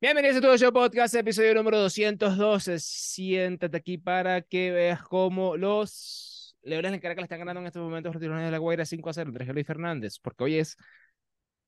Bienvenidos a todo show podcast, episodio número 212. Siéntate aquí para que veas cómo los Leones del Caracas están ganando en estos momentos los Tiburones de la Guaira 5 a 0 entre Luis Fernández, porque hoy es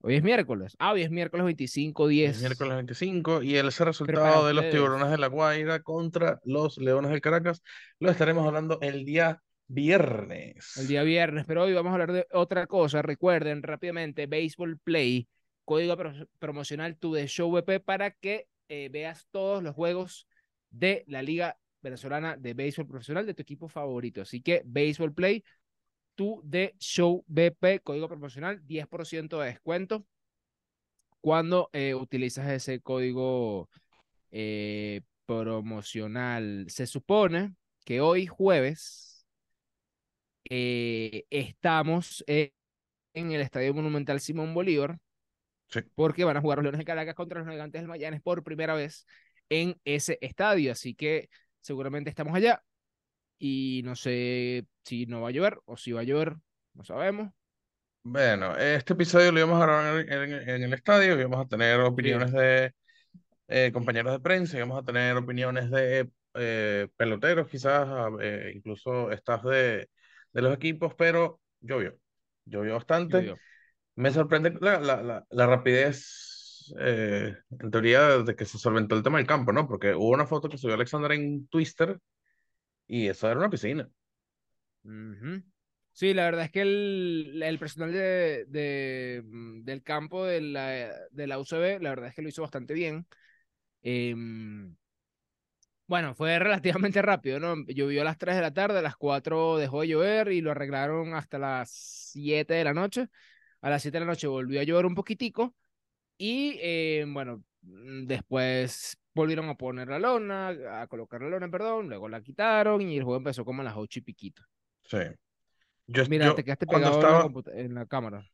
hoy es miércoles. Ah, hoy es miércoles 25 10. Es miércoles 25 y ese resultado de los. Tiburones de la Guaira contra los Leones del Caracas lo estaremos hablando el día viernes. El día viernes, pero hoy vamos a hablar de otra cosa. Recuerden rápidamente Baseball Play, código pro- promocional tu de Show VP para que eh, veas todos los juegos de la Liga Venezolana de Béisbol Profesional de tu equipo favorito. Así que Baseball Play, tu de Show VP, código promocional, 10% de descuento cuando eh, utilizas ese código eh, promocional. Se supone que hoy jueves estamos en el Estadio Monumental Simón Bolívar Sí. porque van a jugar los Leones de Caracas contra los Navegantes del Magallanes por primera vez en ese estadio, así que seguramente estamos allá y no sé si no va a llover o si va a llover, no sabemos. Bueno, este episodio lo íbamos a grabar en, en- en el estadio, íbamos a tener opiniones de eh, compañeros de prensa, íbamos a tener opiniones de eh, peloteros, quizás, eh, incluso staff de, de los equipos, pero llovió, llovió bastante. Llovió. Me sorprende la, la, la, la rapidez, eh, en teoría, de que se solventó el tema del campo, ¿no? Porque hubo una foto que subió Alexander en Twister y eso era una piscina. Ujú. Sí, la verdad es que el, el personal de, de, mm, del campo de la, de la UCB, la verdad es que lo hizo bastante bien. Em, bueno, fue relativamente rápido, ¿no? Llovió a las 3 de la tarde, a las 4 dejó de llover y lo arreglaron hasta las 7 de la noche. A las 7 de la noche volvió a llover un poquitico y, eh, bueno, mm, después volvieron a poner la lona, a colocar la lona, perdón, luego la quitaron y el juego empezó como a las 8 y piquito. Sí. Yo, Mira, yo te quedaste pegado en la, estaba, en la cámara.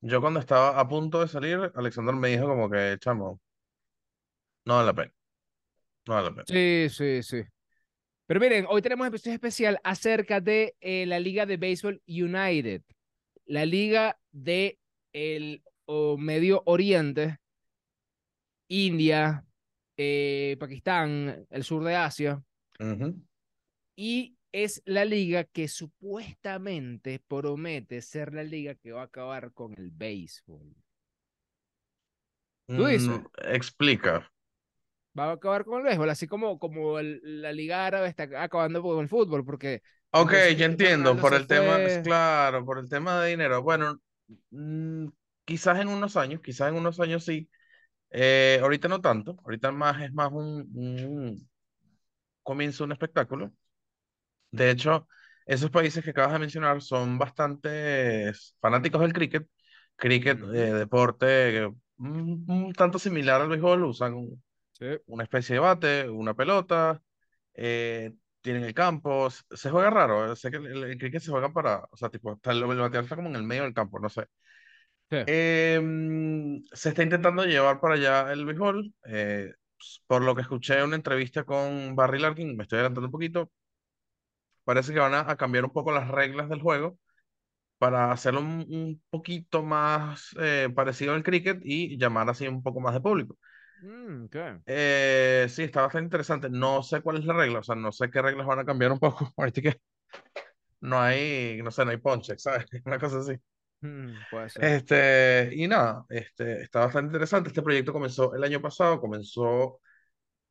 yo cuando estaba a punto de salir, Alexander me dijo como que, chamo, no vale la pena, no vale la pena. Sí, sí, sí. Pero miren, hoy tenemos un especial acerca de eh, la Liga de Béisbol United, la Liga de el o Medio Oriente, India, eh, Pakistán, el sur de Asia, Ujú. y es la liga que supuestamente promete ser la liga que va a acabar con el béisbol. ¿Tú dices? Mm, explica. Va a acabar con el béisbol, así como, como el- la liga árabe está acabando con el fútbol, porque Ok, ya entiendo, por el tema, claro, por el tema de dinero. Bueno, mm, quizás en unos años, quizás en unos años sí. Eh, ahorita no tanto, ahorita más es más un, un comienzo un espectáculo. De hecho, esos países que acabas de mencionar son bastante fanáticos del cricket. Cricket, eh, deporte un, un tanto similar al béisbol, usan Sí. una especie de bate, una pelota, eh, tienen el campo, se juega raro, eh, sé que el, el- cricket se juega para, o sea, tipo, está el, el bateador está como en el medio del campo, no sé. Sí. Em, se está intentando llevar para allá el béisbol, eh, por lo que escuché en una entrevista con Barry Larkin, me estoy adelantando un poquito, parece que van a, a cambiar un poco las reglas del juego para hacerlo un, un poquito más eh, parecido al cricket y llamar así un poco más de público. Mm, ok. Eh, sí, está bastante interesante. No sé cuál es la regla, o sea, no sé qué reglas van a cambiar un poco. Ahorita que no hay, no sé, no hay ponche, ¿sabes? Una cosa así. Mm, puede ser. Este, y nada, este, está bastante interesante. Este proyecto comenzó el año pasado, comenzó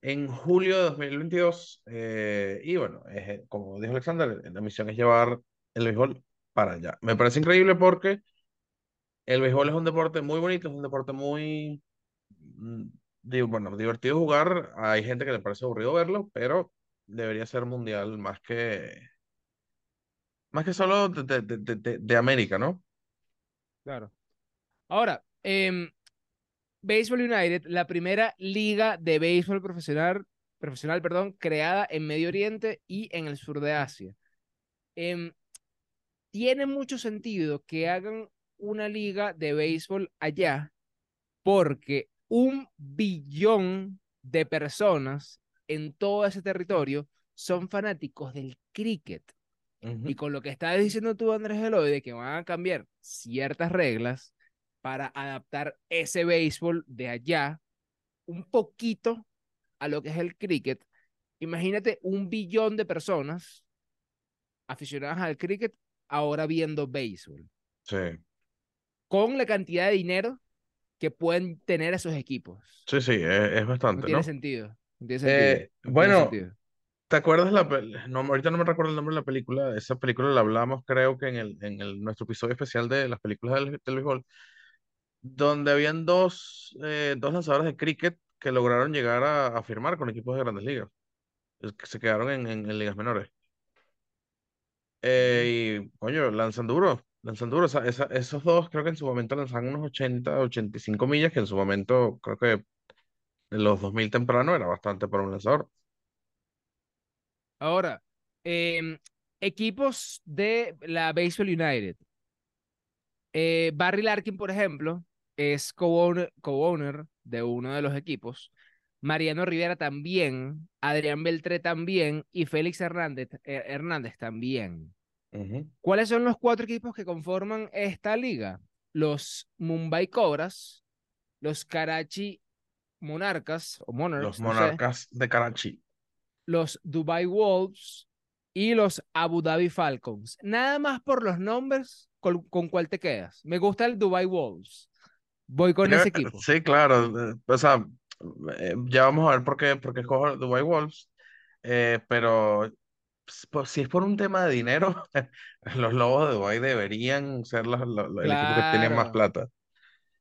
en julio de 2022. eh, y bueno, es, como dijo Alexander, la misión es llevar el béisbol para allá. Me parece increíble porque el béisbol es un deporte muy bonito, es un deporte muy, mm, bueno, divertido jugar. Hay gente que le parece aburrido verlo, pero debería ser mundial más que, más que solo de, de, de, de- de- de América, ¿no? Claro. Ahora, em, Baseball United, la primera liga de béisbol profesional, profesional, perdón, creada en Medio Oriente y en el sur de Asia. Em, tiene mucho sentido que hagan una liga de béisbol allá porque un billón de personas en todo ese territorio son fanáticos del cricket. Y con lo que estás diciendo tú, Andrés Eloy, de que van a cambiar ciertas reglas para adaptar ese béisbol de allá un poquito a lo que es el cricket, imagínate un billón de personas aficionadas al cricket ahora viendo béisbol. Sí. Con la cantidad de dinero que pueden tener esos equipos. Sí, sí, es, es bastante, no tiene ¿no? sentido. No tiene sentido. Eh, no tiene bueno, sentido. ¿te acuerdas la no, ahorita no me recuerdo el nombre de la película, esa película la hablamos creo que en el, en el, nuestro episodio especial de las películas del, del béisbol, donde habían dos, eh, dos lanzadores de cricket que lograron llegar a, a firmar con equipos de grandes ligas, que se quedaron en, en, en ligas menores. Eh, y, coño, lanzan duro, lanzan duro. Esa- esos dos creo que en su momento lanzan unos 80, 85 millas, que en su momento creo que en los 2000 temprano era bastante para un lanzador. Ahora, em, equipos de la Baseball United. Eh, Barry Larkin, por ejemplo, es co-owner, co-owner de uno de los equipos. Mariano Rivera también, Adrián Beltré también y Félix Hernández, eh, Hernández también. ¿Cuáles son los cuatro equipos que conforman esta liga? Los Mumbai Cobras, los Karachi Monarcas o Monarchs, Los no sé, Monarcas de Karachi. los Dubai Wolves y los Abu Dhabi Falcons. Nada más por los nombres, ¿con, con cuál te quedas? Me gusta el Dubai Wolves. Voy con ese equipo. Sí, claro. eh, O sea, eh, ya vamos a ver por qué, por qué escojo Dubai Wolves. eh, pero pues, si es por un tema de dinero, los Lobos de Dubái deberían ser los- los- los- el equipo que tiene más plata.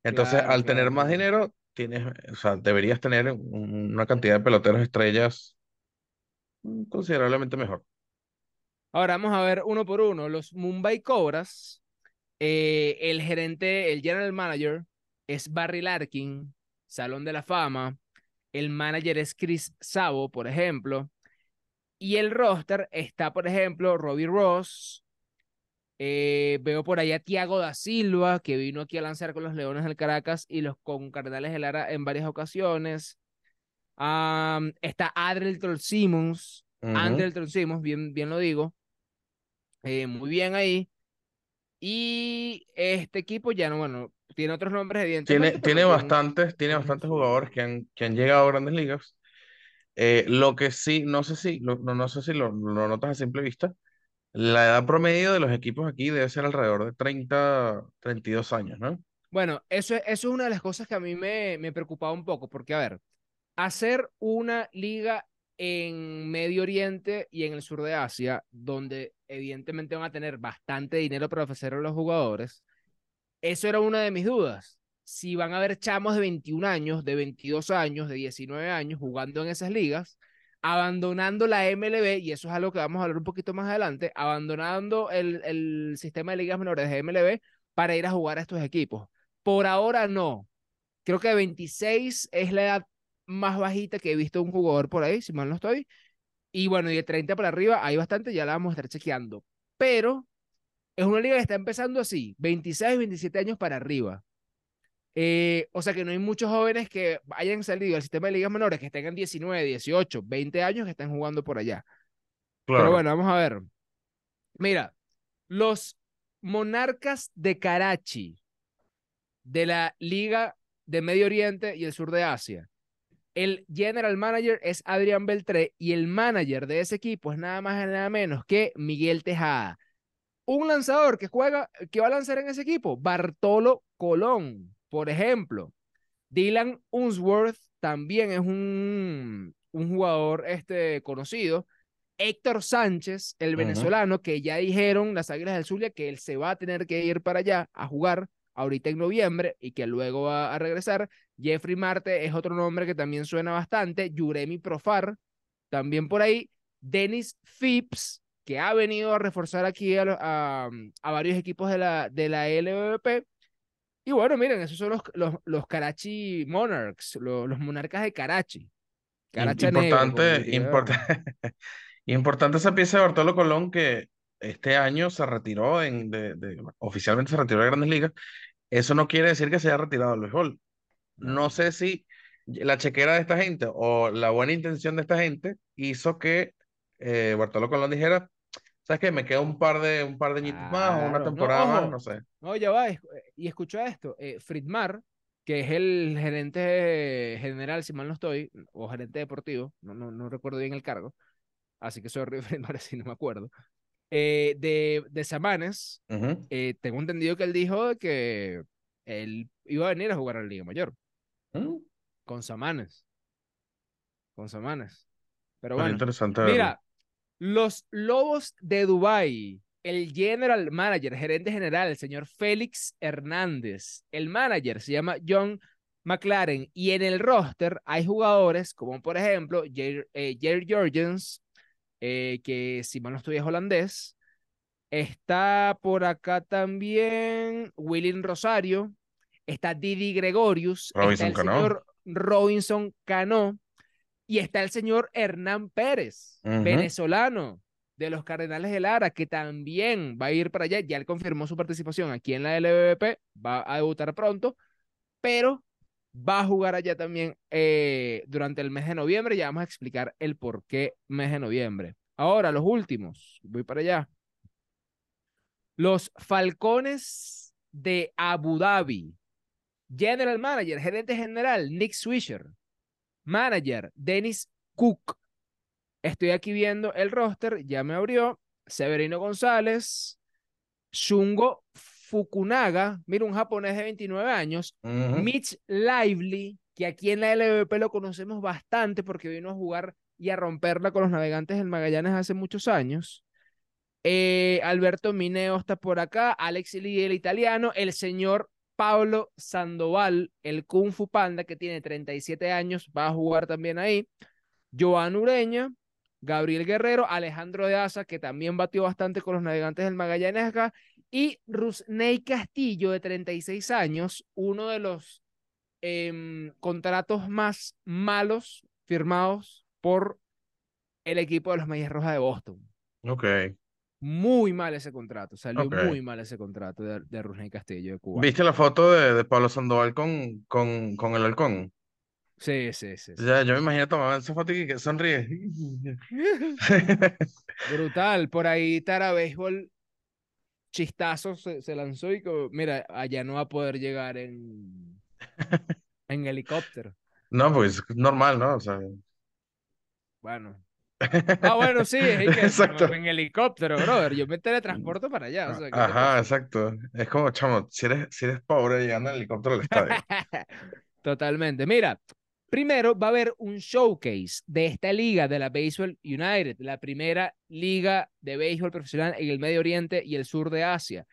Entonces, claro, al tener más dinero, tienes, o sea, deberías tener un- una cantidad de peloteros estrellas mm, considerablemente mejor. Ahora vamos a ver uno por uno. Los Mumbai Cobras, eh, el gerente, el general manager es Barry Larkin, Salón de la Fama. El manager es Chris Sabo, por ejemplo. Y el roster está, por ejemplo, Robbie Ross. eh, veo por allá a Thiago da Silva, que vino aquí a lanzar con los Leones del Caracas y los con Cardenales de Lara en varias ocasiones. Está Adrelton Simmons, Ujú. Andrelton Simmons, bien, bien lo digo. Eh, muy bien ahí. Y este equipo ya no, bueno, tiene otros nombres, Tiene, evidentemente, tiene tiene, bastantes, tiene bastantes jugadores que han, que han llegado a grandes ligas. Eh, lo que sí, no sé si, lo- no, no sé si lo, lo notas a simple vista, la edad promedio de los equipos aquí debe ser alrededor de 30, 32 años, ¿no? Bueno, eso es, eso es una de las cosas que a mí me, me preocupaba un poco, porque a ver, hacer una liga en Medio Oriente y en el sur de Asia, donde evidentemente van a tener bastante dinero para ofrecer a los jugadores, eso era una de mis dudas. Si van a haber chamos de 21 años, de 22 años, de 19 años jugando en esas ligas, abandonando la MLB, y eso es algo que vamos a hablar un poquito más adelante, abandonando el, el sistema de ligas menores de MLB para ir a jugar a estos equipos. Por ahora no. Creo que 26 es la edad más bajita que he visto un jugador por ahí, si mal no estoy. Y bueno, y de 30 para arriba hay bastante, ya la vamos a estar chequeando. Pero es una liga que está empezando así, 26, 27 años para arriba. Eh, o sea que no hay muchos jóvenes que hayan salido del sistema de ligas menores que tengan 19, 18, 20 años que estén jugando por allá. Pero bueno, vamos a ver. Mira, los Monarcas de Karachi de la Liga de Medio Oriente y el sur de Asia. El general manager es Adrián Beltré y el manager de ese equipo es nada más y nada menos que Miguel Tejada. Un lanzador que juega, que va a lanzar en ese equipo, Bartolo Colón, por ejemplo. Dylan Unsworth también es un, un jugador este, conocido. Héctor Sánchez, el venezolano, que ya dijeron las Águilas del Zulia que él se va a tener que ir para allá a jugar ahorita en noviembre y que luego va a regresar. Jeffrey Marte es otro nombre que también suena bastante. Yuremi Profar, también por ahí. Dennis Phipps, que ha venido a reforzar aquí a- a varios equipos de la, de la LVP. Y bueno, miren, esos son los, los, los Karachi Monarchs, los, los monarcas de Karachi. Como Importante, diría- importa- importante esa pieza de Bartolo Colón que este año se retiró en, de, de- oficialmente se retiró de Grandes Ligas. Eso no quiere decir que se haya retirado béisbol. No. No sé si la chequera de esta gente o la buena intención de esta gente hizo que eh, Bartolo Colón dijera, ¿sabes qué? Me queda un par de, un par de añitos más o una Claro. No, temporada más, no sé. No, ya va. Y escucha esto. eh, Fritmar, que es el gerente general, si mal no estoy, o gerente deportivo, no, no, no recuerdo bien el cargo, así que soy horrible, si no me acuerdo, eh, de, de Samanes, eh, tengo entendido que él dijo que él iba a venir a jugar a la Liga Mayor. Mm. Con Samanes. Con Samanes. Pero bueno. interesante Mira, los Lobos de Dubai, el general manager, gerente general, el señor Félix Hernández. El manager se llama John McLaren y en el roster hay jugadores como por ejemplo Jerry, eh, Jorgens, eh, que si mal no estoy es holandés. Está por acá también William Rosario, está Didi Gregorius, Robinson está el Cano. señor Robinson Cano y está el señor Hernán Pérez, venezolano de los Cardenales de Lara, que también va a ir para allá. Ya él confirmó su participación aquí en la LVP, va a debutar pronto, pero va a jugar allá también eh, durante el mes de noviembre. Ya vamos a explicar el por qué mes de noviembre. Ahora, los últimos, voy para allá. Los Falcones de Abu Dhabi. General Manager, gerente general, Nick Swisher. Manager, Dennis Cook. Estoy aquí viendo el roster, ya me abrió. Severino González, Shungo Fukunaga, mira, un japonés de 29 años. Mitch Lively, que aquí en la LVP lo conocemos bastante porque vino a jugar y a romperla con los navegantes del Magallanes hace muchos años. Eh, Alberto Mineo está por acá, Alex Lee, el italiano, el señor Pablo Sandoval, el Kung Fu Panda, que tiene 37 años, va a jugar también ahí. Joan Ureña, Gabriel Guerrero, Alejandro de Asa, que también batió bastante con los navegantes del Magallanes acá, y Rusney Castillo, de 36 años, uno de los em, contratos más malos firmados por el equipo de los Medias Rojas de Boston. Ok. Muy mal ese contrato, salió muy mal ese contrato de, de Rusney Castillo de Cuba. ¿Viste la foto de, de Pablo Sandoval con, con, con el halcón? Sí, sí, sí. sí. Ya, yo me imagino tomar esa foto y que sonríe. Brutal. Por ahí Tara Béisbol chistazo se, se lanzó y como, mira, allá no va a poder llegar en, en helicóptero. No, pues es normal, ¿no? O sea, Bueno. Ah, bueno, sí, es que Exacto. en helicóptero, brother. Yo me teletransporto para allá. O sea, ¿qué te Ajá, exacto. Es como, chamo, si eres, si eres pobre llegando en helicóptero al estadio. Totalmente. Mira, primero va a haber un showcase de esta liga de la Baseball United, la primera liga de béisbol profesional en el Medio Oriente y el sur de Asia,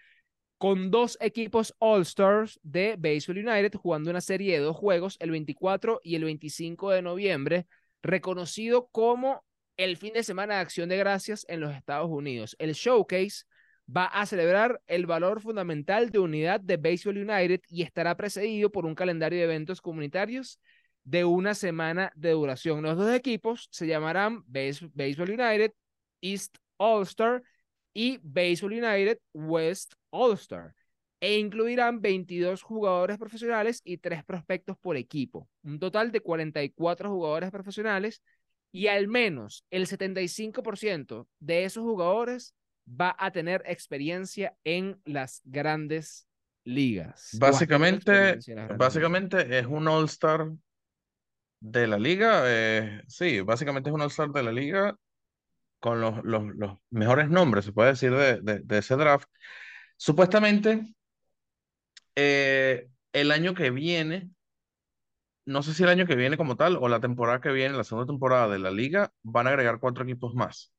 con dos equipos All-Stars de Baseball United jugando una serie de dos juegos el 24 y el 25 de noviembre, reconocido como el fin de semana de acción de gracias en los Estados Unidos. El showcase va a celebrar el valor fundamental de unidad de Baseball United y estará precedido por un calendario de eventos comunitarios de una semana de duración. Los dos equipos se llamarán Base- Baseball United East All Star y Baseball United West All Star e incluirán 22 jugadores profesionales y 3 prospectos por equipo, un total de 44 jugadores profesionales y al menos el 75% de esos jugadores va a tener experiencia en las grandes ligas. Básicamente, ligas. básicamente es un All-Star de la liga. eh, sí, básicamente es un All-Star de la liga con los, los, los mejores nombres, se puede decir, de, de, de ese draft. Supuestamente, eh, el año que viene, no sé si el año que viene como tal o la temporada que viene, la segunda temporada de la liga, van a agregar cuatro equipos más.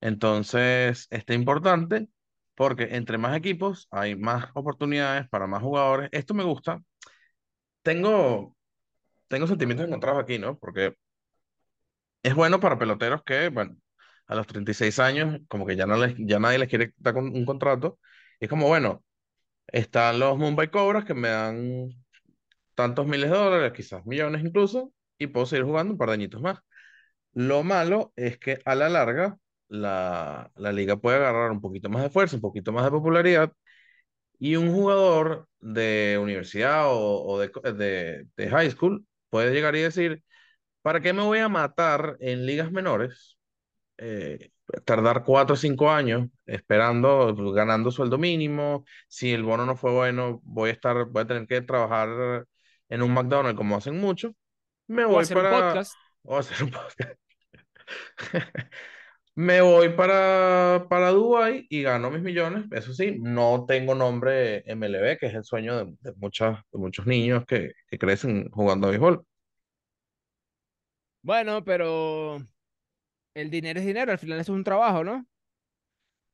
Entonces, está importante porque entre más equipos hay más oportunidades para más jugadores. Esto me gusta. Tengo, tengo sentimientos encontrados aquí, ¿no? Porque es bueno para peloteros que, bueno, a los 36 años, como que ya, no les, ya nadie les quiere dar un contrato. Es como, bueno, están los Mumbai Cobras que me dan tantos miles de dólares, quizás millones incluso, y puedo seguir jugando un par de añitos más. Lo malo es que a la larga la, la liga puede agarrar un poquito más de fuerza, un poquito más de popularidad, y un jugador de universidad o, de, de, high school puede llegar y decir, ¿para qué me voy a matar en ligas menores? Eh, tardar cuatro o cinco años esperando, ganando sueldo mínimo. Si el bono no fue bueno, voy a estar, voy a tener que trabajar en un McDonald's como hacen mucho, me O voy un para... podcast. O hacer un podcast. Me voy para, para Dubái y gano mis millones. Eso sí, no tengo nombre MLB, que es el sueño de, de muchas, de muchos niños que, que crecen jugando a béisbol. Bueno, pero el dinero es dinero, al final eso es un trabajo, ¿no?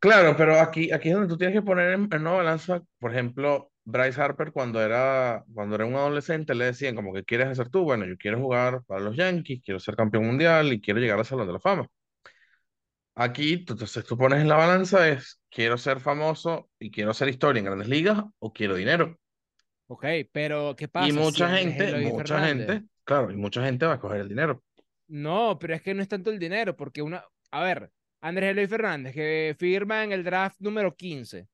Claro, pero aquí, aquí es donde tú tienes que poner en, en una balanza, por ejemplo, Bryce Harper cuando era, cuando era un adolescente le decían como que quieres hacer tú, bueno, yo quiero jugar para los Yankees, quiero ser campeón mundial y quiero llegar al Salón de la Fama. Aquí, entonces tú pones en la balanza es, quiero ser famoso y quiero hacer historia en grandes ligas o quiero dinero. Ok, pero ¿qué Y pasa si mucha gente, mucha Fernández? gente, claro, y mucha gente va a coger el dinero. No, pero es que no es tanto el dinero, porque una, a ver, Andrés Eloy Fernández, que firma en el draft número 15,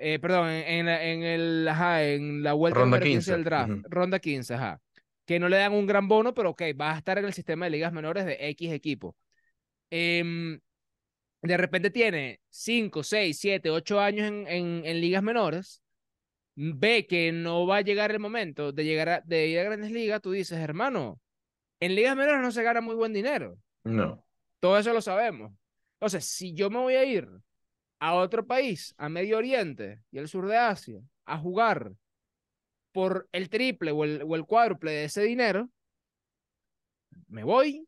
eh, perdón, en, en el, ajá, en la vuelta Ronda número 15 15. del draft, ronda 15, ajá, que no le dan un gran bono, pero ok, va a estar en el sistema de ligas menores de X equipo. Em, de repente tiene 5, 6, 7, 8 años en, en, en ligas menores, ve que no va a llegar el momento de llegar a, de ir a grandes ligas, tú dices, hermano, en ligas menores no se gana muy buen dinero. No. Todo eso lo sabemos. Entonces, si yo me voy a ir a otro país, a Medio Oriente y el sur de Asia, a jugar por el triple o el, o el cuádruple de ese dinero, me voy.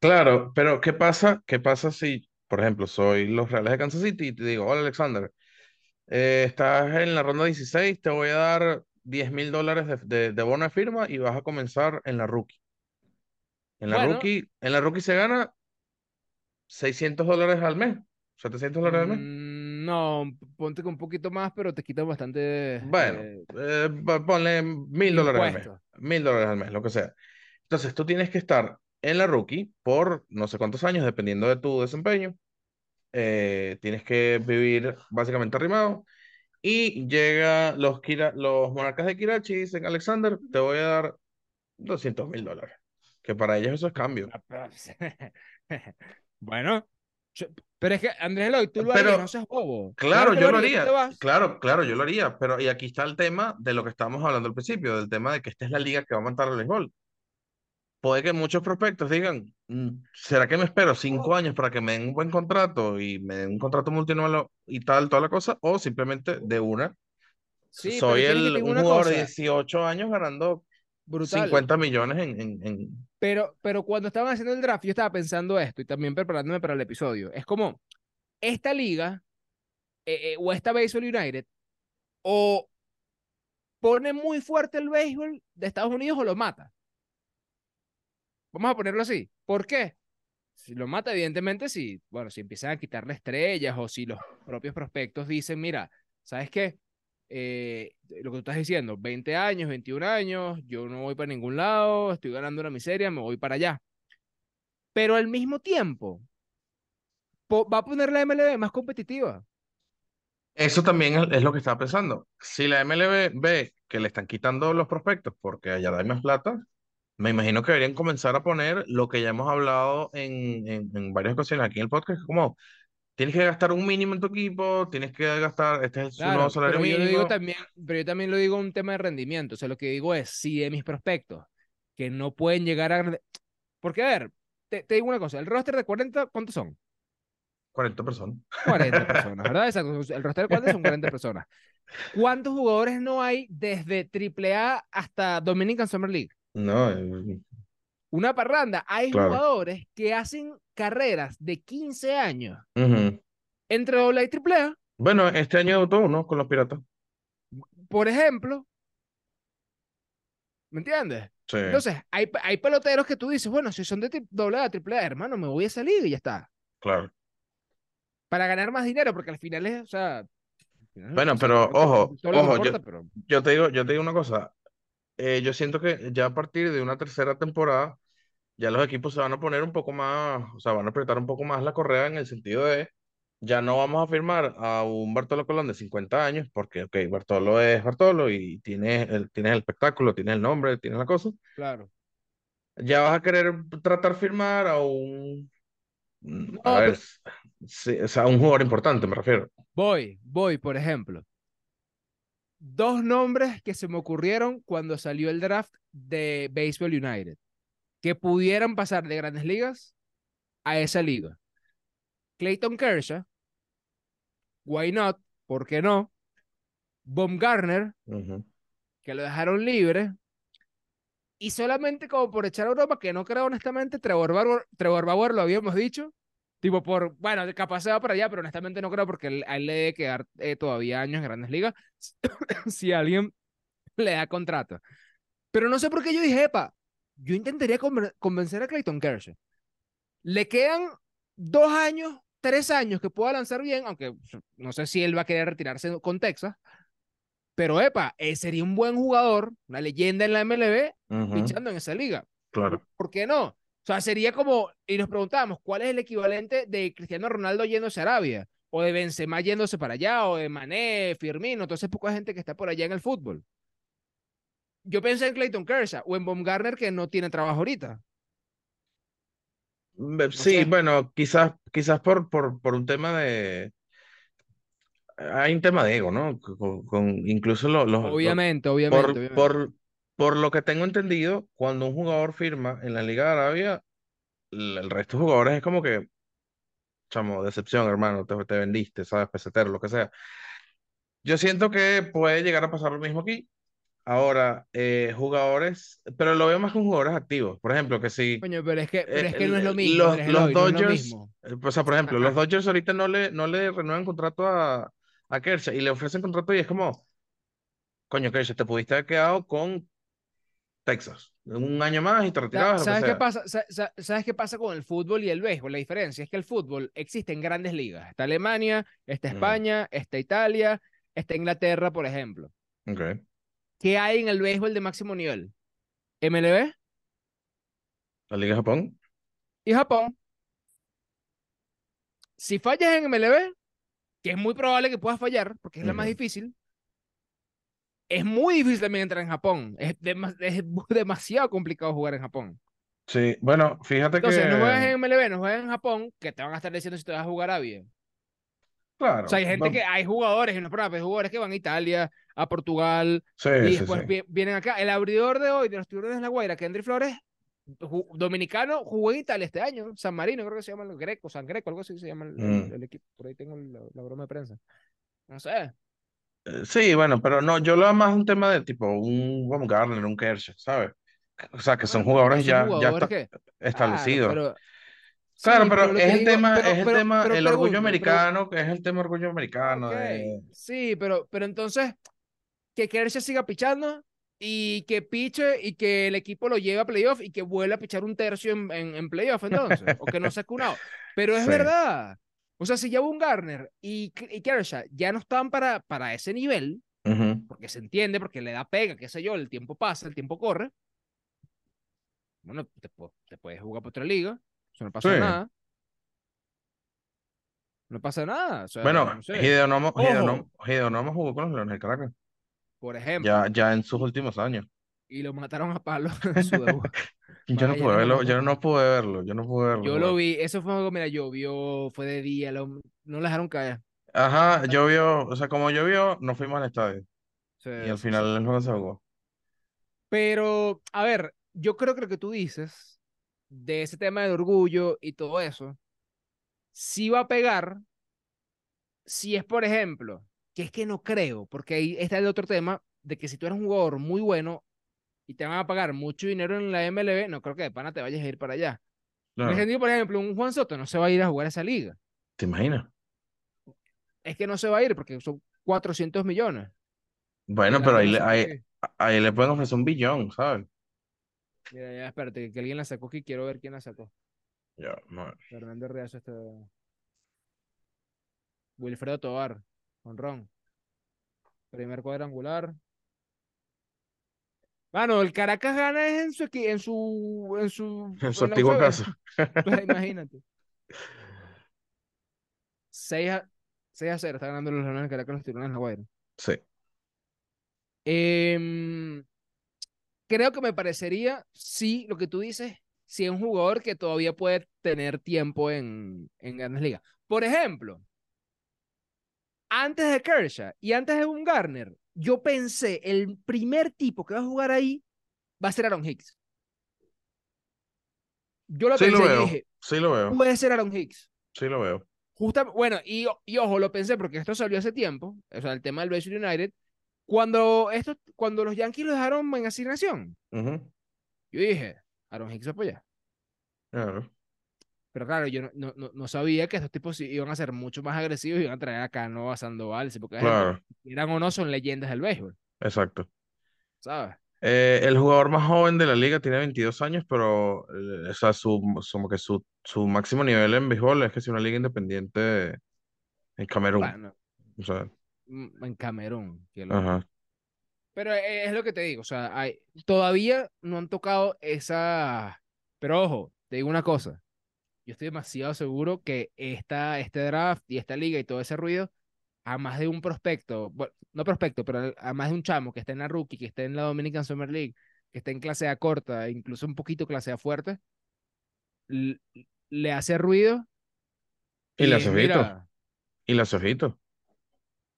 Claro, pero ¿qué pasa? ¿Qué pasa si, por ejemplo, soy los Reales de Kansas City y te digo, hola Alexander, eh, estás en la ronda 16, te voy a dar 10 mil dólares de, de, de bono de firma y vas a comenzar en la rookie. En la Bueno, rookie, en la rookie se gana 600 dólares al mes, 700 dólares al mes. no, ponte con un poquito más, pero te quitan bastante Bueno, eh, eh, ponle mil dólares al mes, mil dólares al mes, lo que sea. Entonces tú tienes que estar en la rookie por no sé cuántos años, dependiendo de tu desempeño. Eh, tienes que vivir básicamente arrimado. Y llega los, Kira- los monarcas de Kirachi y dicen, Alexander, te voy a dar 200 mil dólares. Que para ellos eso es cambio. Ah, pero- Bueno, yo- pero es que Andrés Eloy, tú lo Pero, harías, no seas bobo. Claro, yo lo haría. Claro, claro, yo lo haría. Pero y aquí está el tema de lo que estábamos hablando al principio, del tema de que esta es la liga que va a matar el béisbol. Puede que muchos prospectos digan, "Mm, ¿será que me espero cinco años para que me den un buen contrato y me den un contrato multinacional y tal, toda la cosa? O simplemente de una, Sí, soy el, un jugador de cosa 18 años ganando brutal. 50 millones en, en, en- Pero, pero cuando estaban haciendo el draft, yo estaba pensando esto y también preparándome para el episodio. Es como, esta liga eh, eh, o esta Baseball United o pone muy fuerte el béisbol de Estados Unidos o lo mata. Vamos a ponerlo así. ¿Por qué? Si lo mata, evidentemente, si, bueno, si empiezan a quitarle estrellas o si los propios prospectos dicen, mira, ¿sabes qué? Eh, lo que tú estás diciendo, 20 años, 21 años, yo no voy para ningún lado, estoy ganando una miseria, me voy para allá. Pero al mismo tiempo, po- va a poner la MLB más competitiva. Eso también es lo que estaba pensando. Si la MLB ve que le están quitando los prospectos porque allá hay más plata, me imagino que deberían comenzar a poner lo que ya hemos hablado en, en, en varias ocasiones aquí en el podcast, como tienes que gastar un mínimo en tu equipo, tienes que gastar, este es su nuevo salario pero yo lo digo mínimo. también, pero yo también lo digo un tema de rendimiento. O sea, lo que digo es, si de mis prospectos que no pueden llegar a... Porque, a ver, te, te digo una cosa, el roster de 40, ¿cuántos son? 40 personas. 40 personas, ¿verdad? Exacto, el roster de 40 son 40 personas. ¿Cuántos jugadores no hay desde AAA hasta Dominican Summer League? No, eh, Una parranda. Hay claro. jugadores que hacen carreras de 15 años entre AA y AAA. Bueno, este año debutó uno con los Piratas. Por ejemplo, ¿me entiendes? Sí, Entonces, hay, hay peloteros que tú dices, bueno, si son de tri- doble A, triple A, hermano, me voy a salir y ya está. claro. Para ganar más dinero, porque al final es, o sea, Bueno, pero ojo, ojo, yo, importa, pero yo te digo, yo te digo una cosa. eh, yo siento que ya a partir de una tercera temporada, ya los equipos se van a poner un poco más, o sea, van a apretar un poco más la correa en el sentido de, ya no vamos a firmar a un Bartolo Colón de 50 años, porque, ok, Bartolo es Bartolo y tienes el, tienes el espectáculo, tienes el nombre, tienes la cosa. claro. Ya vas a querer tratar firmar a un, a ver, pero s- sí, o sea, un jugador importante, me refiero. voy, voy, por ejemplo. dos nombres que se me ocurrieron cuando salió el draft de Baseball United, que pudieran pasar de grandes ligas a esa liga. Clayton Kershaw, why not, ¿por qué no? Baumgartner, Ujú. que lo dejaron libre. Y solamente como por echar a Europa, que no creo honestamente, Trevor Bauer, Trevor Bauer lo habíamos dicho. Tipo por, bueno, capaz se va para allá, pero honestamente no creo porque él- a él le debe quedar eh, todavía años en grandes ligas si alguien le da contrato. Pero no sé por qué yo dije, epa, yo intentaría convencer a Clayton Kershaw. Le quedan dos años, tres años que pueda lanzar bien, aunque no sé si él va a querer retirarse con Texas. Pero, epa, eh, sería un buen jugador, una leyenda en la MLB, pinchando en esa liga. Claro. ¿Por, por qué no? O sea, sería como, y nos preguntábamos, ¿cuál es el equivalente de Cristiano Ronaldo yéndose a Arabia? O de Benzema yéndose para allá, o de Mané, Firmino, toda esa poca gente que está por allá en el fútbol. Yo pensé en Clayton Kershaw o en Baumgartner que no tiene trabajo ahorita. Be- Sí, bueno, quizás, quizás por, por, por un tema de... Hay un tema de ego, ¿no? Con, con- incluso los, los- los- Obviamente, obviamente, por, obviamente. por, por lo que tengo entendido, cuando un jugador firma en la Liga de Arabia, el, el resto de jugadores es como que, chamo, decepción, hermano, te, te vendiste, ¿sabes? Pesetero, lo que sea. Yo siento que puede llegar a pasar lo mismo aquí. Ahora, eh, jugadores, pero lo veo más con jugadores activos. Por ejemplo, que si Coño, pero es que, pero eh, es que no es lo el- mismo. los, no es lo Dodgers, mismo. eh, o sea, por ejemplo, los. Dodgers ahorita no le, no le renuevan contrato a, a Kershaw y le ofrecen contrato y es como, coño, Kershaw, te pudiste haber quedado con Texas un año más y te retirabas, ¿Sabes qué pasa? Sa- sa- ¿Sabes qué pasa con el fútbol y el béisbol? La diferencia es que el fútbol existe en grandes ligas. Está Alemania, está Ujú. España, está Italia, está Inglaterra, por ejemplo. Ok. ¿Qué hay en el béisbol de máximo nivel? MLB La Liga de Japón. y Japón. Si fallas en MLB, que es muy probable que puedas fallar, porque es la más difícil, es muy difícil también entrar en Japón. Es, dema- es demasiado complicado jugar en Japón. Sí, bueno, fíjate Entonces, no juegas que, en MLB, no juegas en Japón, que te van a estar diciendo si te vas a jugar a bien. claro, O sea, hay gente que, hay jugadores, es problema, pero hay jugadores que van a Italia, a Portugal, sí, y después sí. vi- vienen acá. El abridor de hoy de los tiburones de la Guaira, Kendry Flores, ju- dominicano, jugó en Italia este año, San Marino, creo que se llama el Greco, San Greco, algo así se llama el, el- Mm. el equipo. Por ahí tengo la, la broma de prensa. No sé. Eh, Sí, bueno, pero no, yo lo veo más un tema de tipo un Baumgartner, un Kershaw, ¿sabes? O sea, que son Bueno, pero jugadores ya, ya jugadores esta- que, establecidos. claro, pero, Claro, sí, pero lo es el digo- tema, pero- es el pero- tema, pero el orgullo pero- americano, que es el tema orgullo americano. Ok, de- sí, pero, pero entonces que Kershaw siga pichando y que piche y que el equipo lo lleve a playoff y que vuelva a pichar un tercio en, en, en playoff entonces, o que no saque un out. Pero es Sí. verdad. O sea, si ya un Garner y, y Kershaw ya no están para, para ese nivel, porque se entiende, porque le da pega, qué sé yo, el tiempo pasa, el tiempo corre. Bueno, te, te puedes jugar por otra liga, eso no pasa Sí. nada. No pasa nada. O sea, Bueno, no sé. Hideo Nomo, Hideo Ojo. Nomo- Hideo Nomo jugó con los Leones del Caracas, Por ejemplo. ya, ya en sus últimos años. y lo mataron a palo en su debut. Yo no pude no, verlo, no, yo no. no pude verlo, yo no pude verlo. Yo lo vi, eso fue algo, mira, llovió, fue de día, lo- no lo dejaron caer. Ajá, llovió, o sea, como llovió, nos fuimos al estadio Sí, y al final sí. el juego se jugó. Pero, a ver, yo creo que lo que tú dices de ese tema del orgullo y todo eso, sí va a pegar si es, por ejemplo, que es que no creo, porque ahí está el otro tema de que si tú eres un jugador muy bueno y te van a pagar mucho dinero en la MLB, no creo que de pana te vayas a ir para allá. En Claro, sentido, por ejemplo, un Juan Soto no se va a ir a jugar esa liga. ¿te imaginas? Es que no se va a ir porque son 400 millones. Bueno, pero ahí ahí, ahí le pueden ofrecer un billón, ¿sabes? Mira, ya, espérate, que alguien la sacó aquí. Quiero ver quién la sacó. Ya, no. Fernando Reazo está. Wilfredo Tobar, Ron. Primer cuadrangular. Mano, el Caracas gana en su en su en su En su UCB. casa. Pues, imagínate. 6 a 6 a 0 está ganando los Leones del Caracas los tirones en la Guaira. Sí. Em, creo que me parecería, sí, lo que tú dices, si es un jugador que todavía puede tener tiempo en, en grandes ligas. Por ejemplo, antes de Kershaw y antes de un Garner, yo pensé, el primer tipo que va a jugar ahí va a ser Aaron Hicks. Yo lo Sí pensé lo y veo, dije, sí lo veo, puede ser Aaron Hicks. sí lo veo. Justa, bueno, y, y ojo, lo pensé porque esto salió hace tiempo, o sea, el tema del Baseball United, cuando, esto, cuando los Yankees lo dejaron en asignación, yo dije, Aaron Hicks allá. Claro, Pero claro, yo no, no, no- sabía que estos tipos iban a ser mucho más agresivos y iban a traer a Cano, a Sandoval, porque claro, eran o no son leyendas del béisbol, exacto. ¿sabes? Eh, el jugador más joven de la liga tiene 22 años, pero eh, o sea, su, su- que su, su máximo nivel en béisbol es que es una liga independiente en Camerún. Bueno, O sea, mm, en Camerún, ajá. Pero e- es lo que te digo, o sea, hay, todavía no han tocado esa... Pero ojo, te digo una cosa, yo estoy demasiado seguro que esta, este draft y esta liga y todo ese ruido, a más de un prospecto, bueno, no prospecto, pero a más de un chamo que esté en la rookie, que esté en la Dominican Summer League, que esté en clase A corta, incluso un poquito clase A fuerte, le hace ruido Y y le hace y le hace ojitos,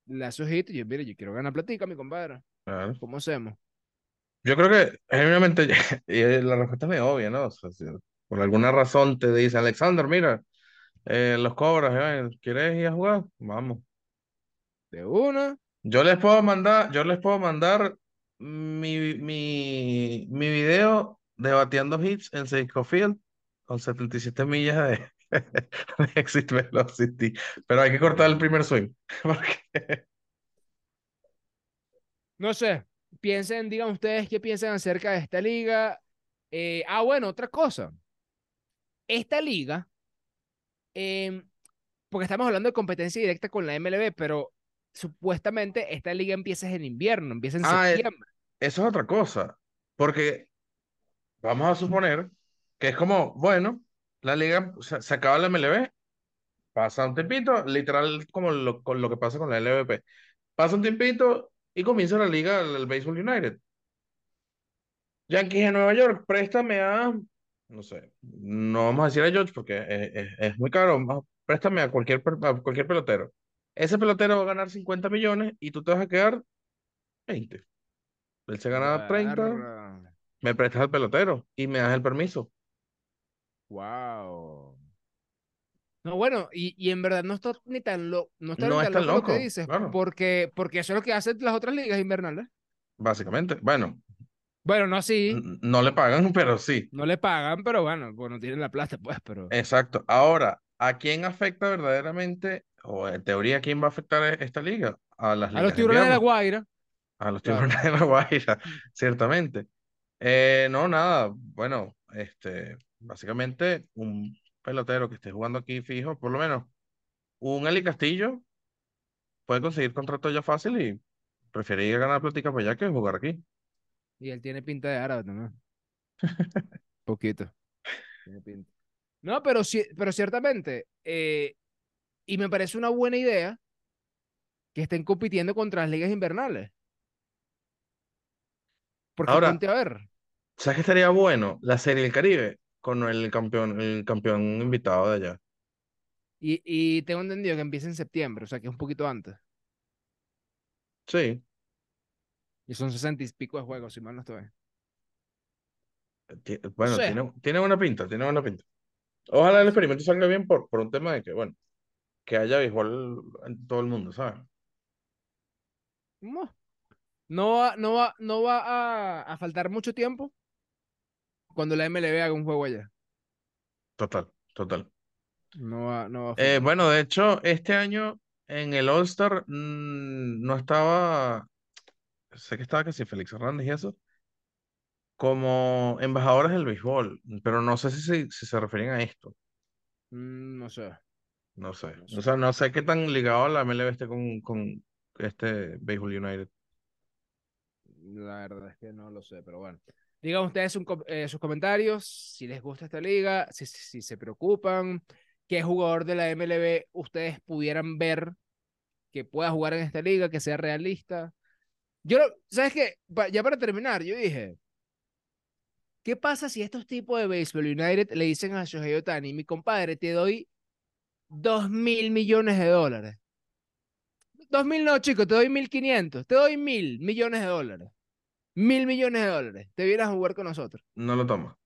le hace ojito y yo, mira, yo quiero ganar platica, mi compadre, claro. ¿cómo hacemos? Yo creo que genuinamente eh, la respuesta es muy obvia, ¿no? O sea, si por alguna razón te dice Alexander, mira, eh, los cobras, eh, ¿quieres ir a jugar? Vamos. De una, Yo les puedo mandar, yo les puedo mandar mi, mi, mi video de bateando hits en Seiko Field con 77 millas de, de exit velocity. Pero hay que cortar el primer swing. porque- No sé, piensen, digan ustedes qué piensan acerca de esta liga. Eh, ah, bueno, otra cosa. Esta liga, em, porque estamos hablando de competencia directa con la MLB, pero supuestamente esta liga empieza en invierno, empieza en Ah, eh, septiembre. eso es otra cosa. Porque vamos a suponer que es como, bueno, la liga se, se acaba la MLB, pasa un tiempito, literal como lo, con lo que pasa con la LVP. Pasa un tiempito y comienza la liga, el, el Baseball United. Yankees de Nueva York, préstame a, no sé, no vamos a decir a George porque es, es- es muy caro, más- préstame a cualquier, a cualquier pelotero. Ese pelotero va a ganar 50 millones y tú te vas a quedar 20. Él se gana 30, Barra. me prestas al pelotero y me das el permiso. Wow. No, bueno, y, y en verdad no está ni tan, lo, no está No ni es tan tan loco lo que loco, dices, claro, porque, porque eso es lo que hacen las otras ligas invernales. básicamente. Bueno, Bueno, no así, no le pagan, pero sí. no le pagan, pero bueno, bueno, tienen la plata, pues, pero... Exacto. Ahora, ¿a quién afecta verdaderamente, o en teoría, a quién va a afectar e- esta liga? A las A los tiburones de la. Guaira, A los claro. tiburones de la Guaira, ciertamente. Eh, no, nada. Bueno, este, básicamente un pelotero que esté jugando aquí fijo, por lo menos un Eli Castillo puede conseguir contrato ya fácil y prefiere ir a ganar plática para allá que jugar aquí. Y él tiene pinta de árabe también. Poquito. Tiene pinta. No, pero, pero ciertamente, eh, y me parece una buena idea que estén compitiendo contra las ligas invernales. Porque Ahora, ponte a ver. ¿sabes qué estaría bueno? La Serie del Caribe con el campeón, el campeón invitado de allá. Y, y tengo entendido que empieza en septiembre, o sea que es un poquito antes. Sí, Y son sesenta y pico de juegos, si mal no estoy. bueno, tiene, tiene buena pinta, tiene buena pinta. Ojalá el experimento salga bien por, por un tema de que, bueno, que haya béisbol en todo el mundo, ¿sabes? No, no va, no va, no va a, a faltar mucho tiempo cuando la MLB haga un juego allá. Total, total. No va, no va a Eh, bueno, de hecho, este año en el All-Star mm, no estaba, sé que estaba que sí, Félix Hernández y eso, como embajadores del béisbol, pero no sé si, si se referían a esto, Mm, no sé, no sé. no O sea, no sé qué tan ligado la MLB esté con, con este Béisbol United. La verdad es que no lo sé, pero bueno. Digan ustedes un eh, sus comentarios, si les gusta esta liga, si, si, si se preocupan, qué jugador de la MLB ustedes pudieran ver que pueda jugar en esta liga, que sea realista. Yo, ¿sabes qué? Ya para terminar, yo dije, ¿qué pasa si estos tipos de Baseball United le dicen a Shohei Otani, mi compadre, te doy dos mil millones de dólares? dos mil no, chico, te doy mil quinientos, te doy mil millones de dólares. Mil millones de dólares. Te vienes a jugar con nosotros. No lo toma.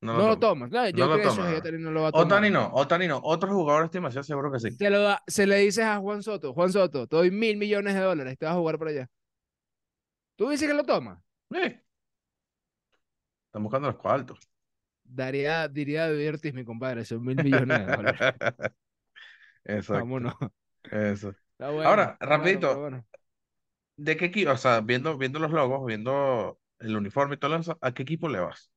No, No, lo tomas. No, yo No lo creo que toma. Otani no lo va a tomar. Otani no, Otani no. Otros jugadores estoy demasiado seguro que sí. Se, lo da- se le dices a Juan Soto, Juan Soto, te doy mil millones de dólares, te vas a jugar por allá. ¿Tú dices que lo toma? Eh. Están buscando los cuartos. Daría, diría David Ortiz, mi compadre, son mil millones de dólares. Exacto. Vámonos. Eso. Está bueno, Ahora, está rapidito. bueno. ¿De qué equipo? O sea, viendo, viendo los logos, viendo el uniforme y todo eso, ¿a qué equipo le vas?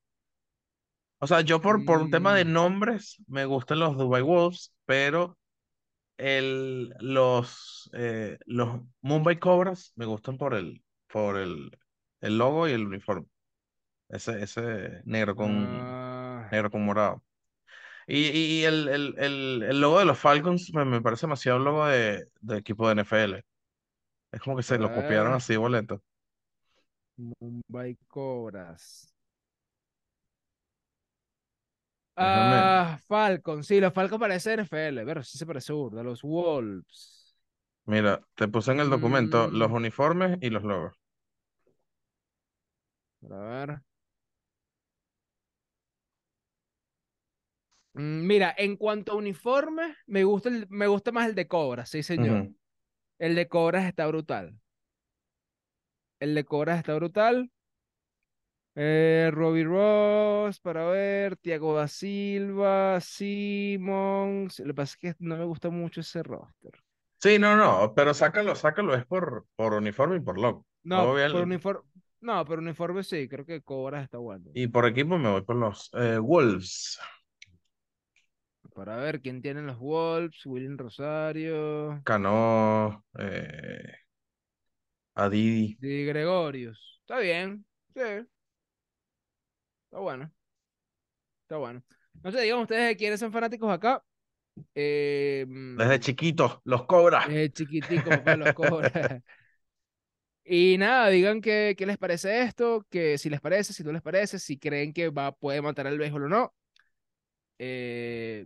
O sea, yo por, por un tema de Mm. nombres me gustan los Dubai Wolves, pero el, los, eh, los Mumbai Cobras me gustan por el, por el, el logo y el uniforme. Ese, ese negro con, Ah, negro con morado. Y, y, el, el, el, el logo de los Falcons me, me parece demasiado el logo de, de equipo de NFL. Es como que se para lo copiaron ver, así, boleto. Mumbai Cobras. Ah, Falcon, sí, los Falcons parece NFL, pero sí se parece burda, los Wolves. mira, te puse en el documento los Mm, uniformes y los logos. A ver. Mm, Mira, en cuanto a uniformes, me gusta, el- me gusta más el de Cobras, sí, señor. El de Cobras está brutal. El de Cobras está brutal. Eh, Robbie Ross, para ver, Thiago da Silva, Simons. Lo que pasa es que no me gusta mucho ese roster. Sí, no, no, pero sácalo, sácalo, es por, por uniforme y por logo. No, por uniforme, no, por uniforme sí, creo que Cobras está bueno. y por equipo me voy por los eh, Wolves. Para ver quién tienen los Wolves, William Rosario, Cano, eh, Adidi. Di Gregorius. Está bien, sí, está bueno, está bueno. No sé, digamos ustedes de quiénes son fanáticos acá. Eh, Desde chiquitos, los Cobras. Eh, chiquitico, papá, los cobra. Y nada, digan qué, qué les parece esto, que si les parece, si no les parece, si creen que va, puede matar el béisbol o no. Eh,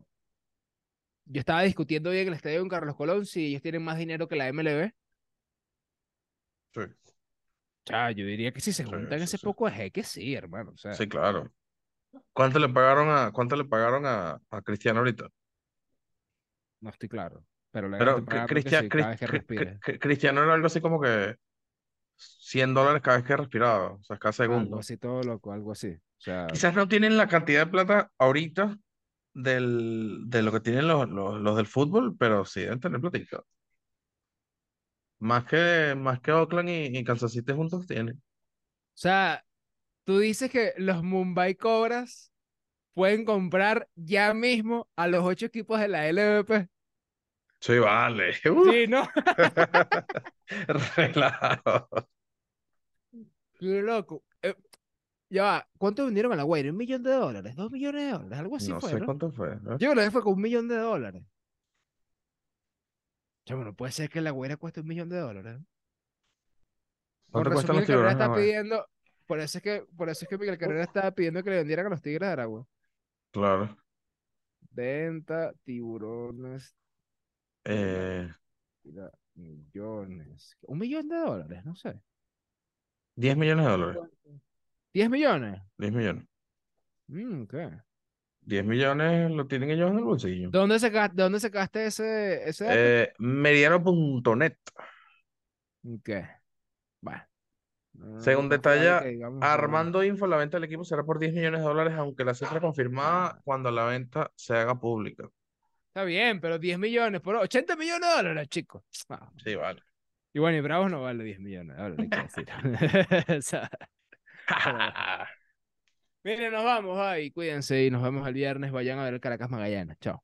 yo estaba discutiendo hoy en el estadio en Carlos Colón si ellos tienen más dinero que la MLB. Sí, O sea, yo diría que si se juntan sí, ese sí. poco es que sí, hermano. O sea, sí, claro. ¿Cuánto le pagaron a, cuánto le pagaron a, a Cristiano ahorita? no estoy claro. Pero le Pero Cristian- sí, Cristiano era algo así como que 100 dólares cada vez que respiraba, o sea, cada Algo segundo. así todo loco, algo así. O sea, Quizás no tienen la cantidad de plata ahorita del, de lo que tienen los, los, los del fútbol, pero sí deben tener platita. Más que, más que Oakland y, y Kansas City juntos tienen. O sea, tú dices que los Mumbai Cobras pueden comprar ya mismo a los ocho equipos de la LVP. Sí, vale. Uh, Sí, ¿no? relajo. Qué loco. Eh, ya va, ¿cuánto vendieron a la Guaira? ¿Un millón de dólares? ¿Dos millones de dólares? Algo así No fue, sé ¿no? cuánto fue. ¿no? Yo creo que fue con un millón de dólares. Ya, bueno, puede ser que la Guaira cueste un millón de dólares. ¿no? ¿Cuánto cuestan los tiburones? está No, pidiendo, por eso es que, por eso es que Miguel Cabrera estaba pidiendo que le vendieran a los Tigres de Aragua. Claro. Venta, tiburones, Eh, millones. Un millón de dólares, no sé. 10 millones de dólares. ¿10 millones? 10 millones. Mm, ¿qué? 10 millones lo tienen ellos en el bolsillo. ¿De dónde saca- de dónde sacaste ese, ese? Eh, mediano.net. ¿Qué? Bueno. no- Según detalla que digamos, Armando Info, la venta del equipo será por 10 millones de dólares, aunque la cifra confirmada Ah. cuando la venta se haga pública. Está bien, pero 10 millones por 80 millones de dólares, chicos. Ah, Sí, vale. Y bueno, y Bravos no vale 10 millones, decir. O sea, Miren, nos vamos, ay, cuídense y nos vemos el viernes. Vayan a ver el Caracas Magallanes. Chao.